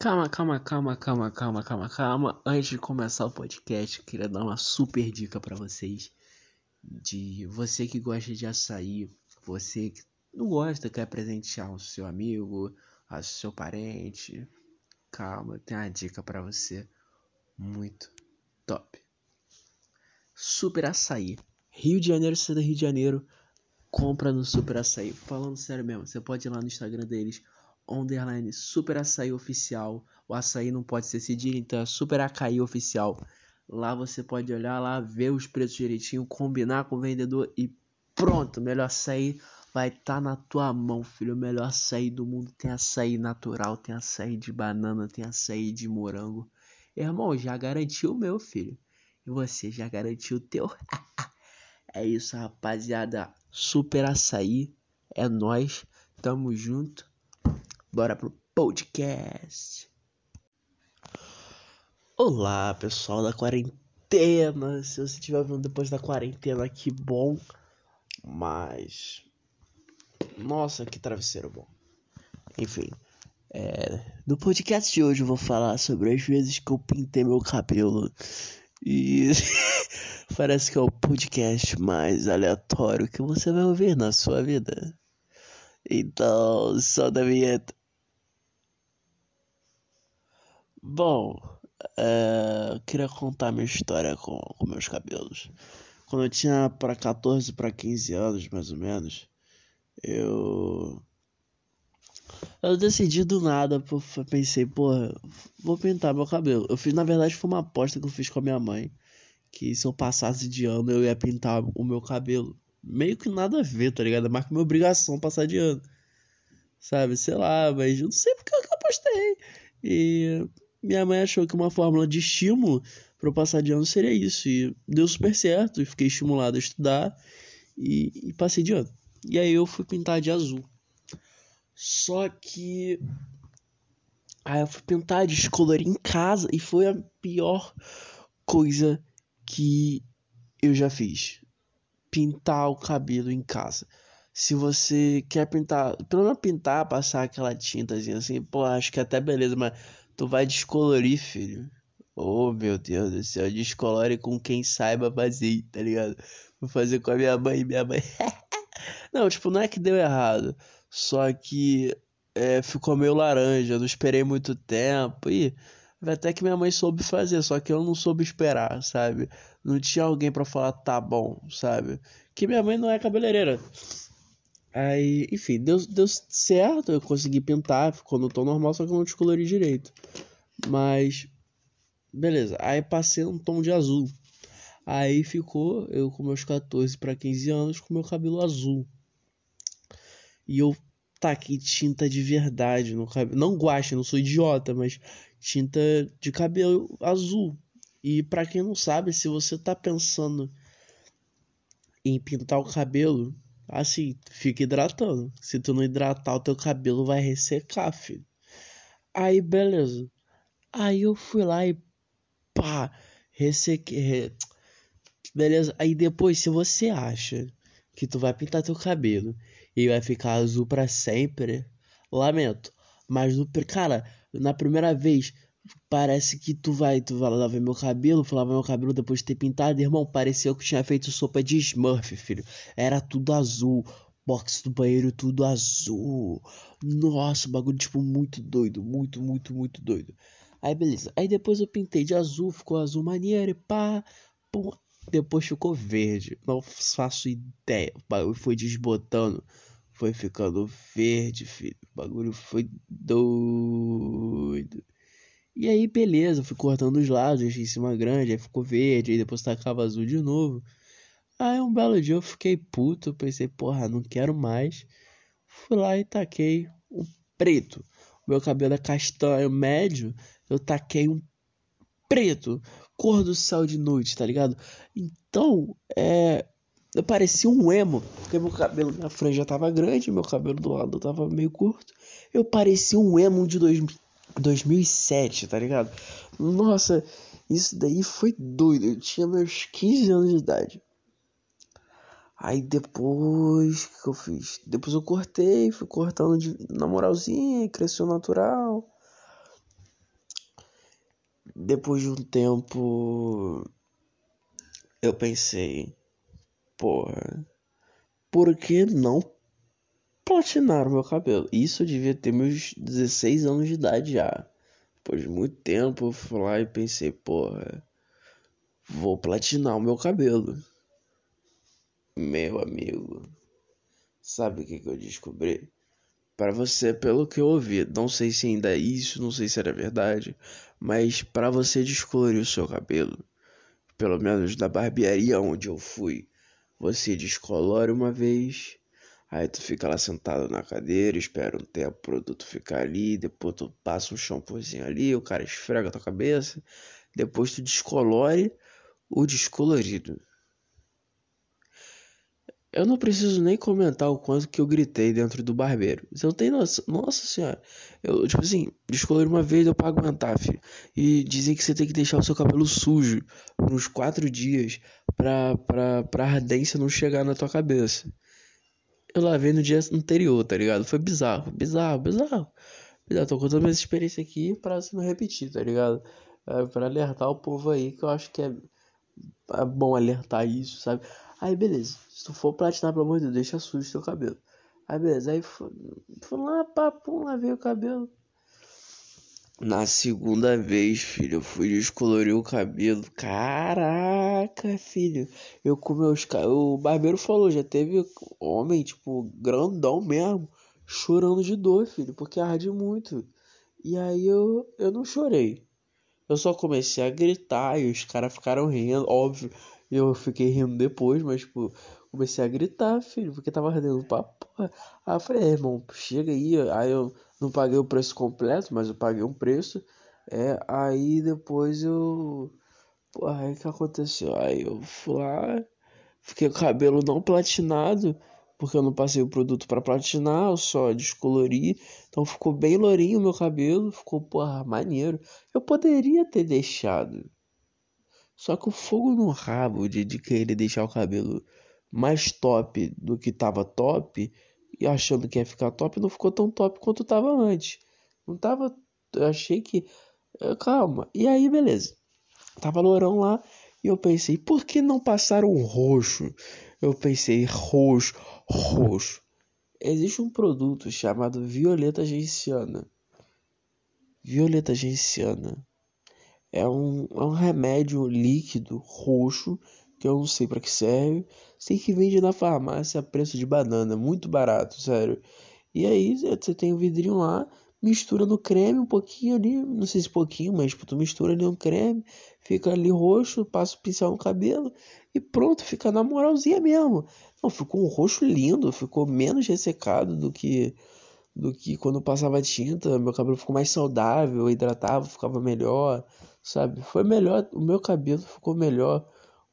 Calma, calma, calma, calma, calma, calma, calma. Antes de começar o podcast, queria dar uma super dica para vocês. De você que gosta de açaí, você que não gosta, quer presentear o seu amigo, o seu parente. Calma, tem uma dica para você muito top. Super açaí. Rio de Janeiro, você é do Rio de Janeiro, compra no Super Açaí. Falando sério mesmo, você pode ir lá no Instagram deles underline super açaí oficial. O açaí não pode ser cedilha, então é super açaí oficial. Lá você pode olhar lá, ver os preços direitinho, combinar com o vendedor e pronto, melhor açaí vai estar tá na tua mão, filho. O melhor açaí do mundo tem açaí natural, tem açaí de banana, tem açaí de morango. Irmão, já garantiu o meu, filho. E você já garantiu o teu? é isso, rapaziada. Super açaí. É nós. Tamo junto. Bora pro podcast. Olá, pessoal da quarentena. Se você estiver vendo depois da quarentena, que bom. Mas. Nossa, que travesseiro bom. Enfim. É... No podcast de hoje eu vou falar sobre as vezes que eu pintei meu cabelo. E. Parece que é o podcast mais aleatório que você vai ouvir na sua vida. Então, só da vinheta. Bom, é, queria contar minha história com, com meus cabelos. Quando eu tinha para 14 para 15 anos, mais ou menos, eu. Eu decidi do nada, pensei, porra, vou pintar meu cabelo. Eu fiz, na verdade, foi uma aposta que eu fiz com a minha mãe. Que se eu passasse de ano, eu ia pintar o meu cabelo. Meio que nada a ver, tá ligado? Mais que minha obrigação passar de ano. Sabe, sei lá, mas eu não sei porque eu apostei. E minha mãe achou que uma fórmula de estímulo para eu passar de ano seria isso. E deu super certo. E fiquei estimulado a estudar. E, e passei de ano. E aí eu fui pintar de azul. Só que. Aí eu fui pintar, descolorir em casa. E foi a pior coisa que eu já fiz. Pintar o cabelo em casa. Se você quer pintar, pelo menos pintar, passar aquela tintazinha assim, pô, acho que até beleza, mas Tu vai descolorir, filho. Oh, meu Deus do céu. Descolore com quem saiba fazer, tá ligado? Vou fazer com a minha mãe. Minha mãe. não, tipo, não é que deu errado. Só que é, ficou meio laranja. Não esperei muito tempo. E até que minha mãe soube fazer. Só que eu não soube esperar, sabe? Não tinha alguém para falar, tá bom, sabe? Que minha mãe não é cabeleireira. Aí, enfim, deu, deu certo, eu consegui pintar, ficou no tom normal, só que eu não descolori direito. Mas, beleza. Aí passei um tom de azul. Aí ficou eu com meus 14 para 15 anos com meu cabelo azul. E eu taquei tinta de verdade no cabelo. Não guache, não sou idiota, mas tinta de cabelo azul. E para quem não sabe, se você tá pensando em pintar o cabelo, Assim, fica hidratando. Se tu não hidratar, o teu cabelo vai ressecar, filho. Aí, beleza. Aí eu fui lá e pá, ressequei. Beleza? Aí depois, se você acha que tu vai pintar teu cabelo e vai ficar azul para sempre, lamento. Mas no, cara, na primeira vez Parece que tu vai, tu vai lavar meu cabelo, lavar meu cabelo depois de ter pintado, irmão. Pareceu que tinha feito sopa de Smurf, filho. Era tudo azul. Box do banheiro, tudo azul. Nossa, bagulho, tipo, muito doido. Muito, muito, muito doido. Aí, beleza. Aí depois eu pintei de azul, ficou azul maneiro e pá. Pô. Depois ficou verde. Não faço ideia. O bagulho foi desbotando. Foi ficando verde, filho. O bagulho foi doido. E aí, beleza, fui cortando os lados, deixei em cima grande, aí ficou verde, aí depois tacava azul de novo. Aí um belo dia eu fiquei puto, pensei, porra, não quero mais. Fui lá e taquei um preto. O meu cabelo é castanho médio, eu taquei um preto, cor do céu de noite, tá ligado? Então, é. Eu parecia um emo, porque meu cabelo, minha franja tava grande, meu cabelo do lado tava meio curto. Eu parecia um emo de 2000 2007, tá ligado? Nossa, isso daí foi doido. Eu tinha meus 15 anos de idade. Aí depois, que eu fiz? Depois eu cortei, fui cortando de, na moralzinha, cresceu natural. depois de um tempo, eu pensei, porra, por que não platinar o meu cabelo? Isso eu devia ter meus 16 anos de idade já. Depois de muito tempo, eu fui lá e pensei, porra, vou platinar o meu cabelo. Meu amigo, sabe o que, que eu descobri? Para você, pelo que eu ouvi, não sei se ainda é isso, não sei se era verdade, mas para você descolorir o seu cabelo, pelo menos na barbearia onde eu fui, você descolore uma vez, aí tu fica lá sentado na cadeira, espera um tempo o produto ficar ali, depois tu passa um shampoozinho ali, o cara esfrega a tua cabeça, depois tu descolore o descolorido. Eu não preciso nem comentar o quanto que eu gritei dentro do barbeiro. Você não tem noção. Nossa senhora. Eu, tipo assim, descolorir uma vez eu pago aguentar, filho. E dizem que você tem que deixar o seu cabelo sujo por uns quatro dias pra, pra, pra ardência não chegar na tua cabeça. Eu lavei no dia anterior, tá ligado? Foi bizarro, bizarro, bizarro. Bizarro. Tô contando minha experiência aqui pra se não repetir, tá ligado? É, pra alertar o povo aí que eu acho que é, é bom alertar isso, sabe? Aí beleza. Se tu for platinar, pelo amor de Deus, deixa sujo teu cabelo. Aí beleza. Aí fui, lá, papo, lavei o cabelo. Na segunda vez, filho, eu fui descolorir o cabelo. Caraca, filho. Eu com meus. O barbeiro falou, já teve homem, tipo, grandão mesmo, chorando de dor, filho, porque arde muito. E aí eu, eu não chorei. Eu só comecei a gritar e os caras ficaram rindo, óbvio. Eu fiquei rindo depois, mas, tipo, comecei a gritar, filho, porque tava ardendo pra porra. Aí eu falei, é, irmão, chega aí. Aí eu não paguei o preço completo, mas eu paguei um preço. É, aí depois eu. Porra, aí que aconteceu? Aí eu fui lá, fiquei com o cabelo não platinado, porque eu não passei o produto para platinar, eu só descolori. Então ficou bem lourinho o meu cabelo, ficou, porra, maneiro. Eu poderia ter deixado. Só que o fogo no rabo de, de querer deixar o cabelo mais top do que tava top e achando que ia ficar top, não ficou tão top quanto tava antes. Não tava. Eu achei que. Calma. E aí, beleza. Tava lourão lá e eu pensei, por que não passaram roxo? Eu pensei, roxo, roxo. Existe um produto chamado violeta genciana. Violeta genciana é um, é um remédio líquido roxo que eu não sei para que serve. Sei que vende na farmácia a preço de banana, muito barato, sério. E aí você tem o um vidrinho lá, mistura no creme um pouquinho ali, não sei se pouquinho, mas tipo, tu mistura ali no creme, fica ali roxo, passa o pincel no cabelo e pronto, fica na moralzinha mesmo. Não, ficou um roxo lindo, ficou menos ressecado do que do que quando passava tinta, meu cabelo ficou mais saudável, hidratava, ficava melhor, sabe? Foi melhor, o meu cabelo ficou melhor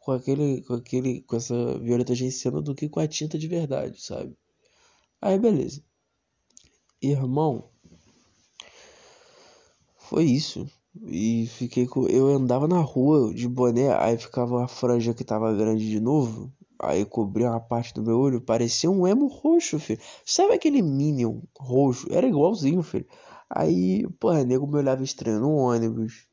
com aquele, com aquele, com essa violeta genciana do que com a tinta de verdade, sabe? Aí beleza. Irmão, foi isso. E fiquei com. Eu andava na rua de boné, aí ficava uma franja que tava grande de novo. Aí cobria uma parte do meu olho, parecia um emo roxo, filho. Sabe aquele Minion roxo? Era igualzinho, filho. Aí, porra, nego me olhava estranho no ônibus,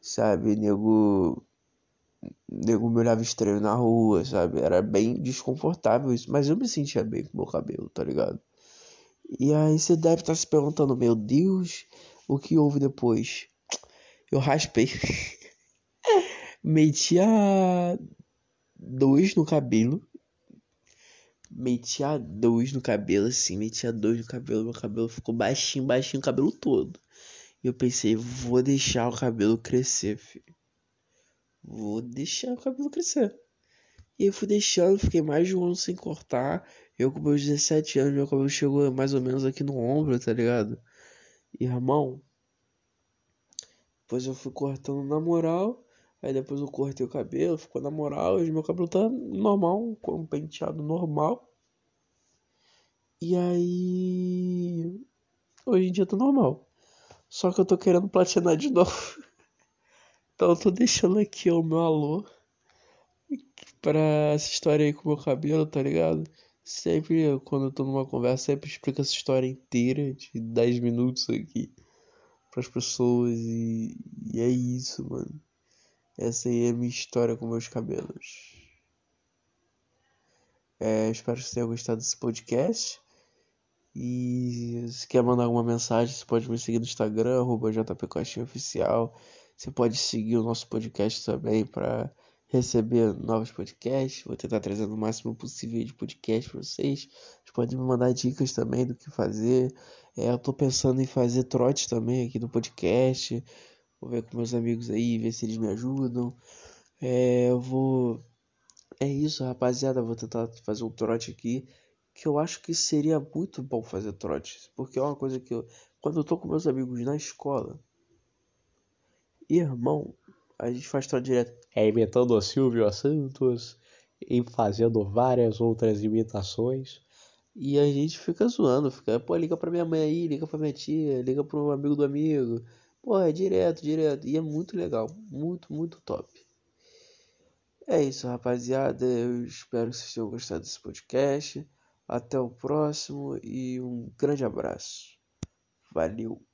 sabe? Nego. Nego me olhava estranho na rua, sabe? Era bem desconfortável isso, mas eu me sentia bem com meu cabelo, tá ligado? E aí você deve estar se perguntando, meu Deus, o que houve depois? Eu raspei. Meti a dois no cabelo. Meti a dois no cabelo, assim, meti a dois no cabelo. Meu cabelo ficou baixinho, baixinho, o cabelo todo. E eu pensei, vou deixar o cabelo crescer, filho. Vou deixar o cabelo crescer. E eu fui deixando, fiquei mais de um ano sem cortar. Eu com meus 17 anos, meu cabelo chegou mais ou menos aqui no ombro, tá ligado? E irmão, depois eu fui cortando na moral. Aí depois eu cortei o cabelo, ficou na moral. Hoje meu cabelo tá normal, com um penteado normal. E aí. Hoje em dia tá normal. Só que eu tô querendo platinar de novo. Então eu tô deixando aqui o meu alô. Pra essa história aí com o meu cabelo, tá ligado? Sempre, quando eu tô numa conversa, sempre explico essa história inteira de 10 minutos aqui. pras pessoas e, e é isso, mano. Essa aí é a minha história com meus cabelos. É, espero que você tenha gostado desse podcast. E se quer mandar alguma mensagem, você pode me seguir no Instagram, arroba Oficial. Você pode seguir o nosso podcast também para receber novos podcasts. Vou tentar trazer o máximo possível de podcast para vocês. Vocês podem me mandar dicas também do que fazer. É, eu tô pensando em fazer trotes também aqui no podcast. Vou ver com meus amigos aí, ver se eles me ajudam. É, eu vou. É isso, rapaziada. Vou tentar fazer um trote aqui. Que eu acho que seria muito bom fazer trote. Porque é uma coisa que eu. Quando eu tô com meus amigos na escola. Irmão, a gente faz trote direto. É imitando o Silvio Santos. E fazendo várias outras imitações. E a gente fica zoando, fica, pô, liga pra minha mãe aí, liga pra minha tia, liga pro amigo do amigo. Pô, é direto, direto. E é muito legal, muito, muito top. É isso, rapaziada. Eu espero que vocês tenham gostado desse podcast. Até o próximo e um grande abraço. Valeu!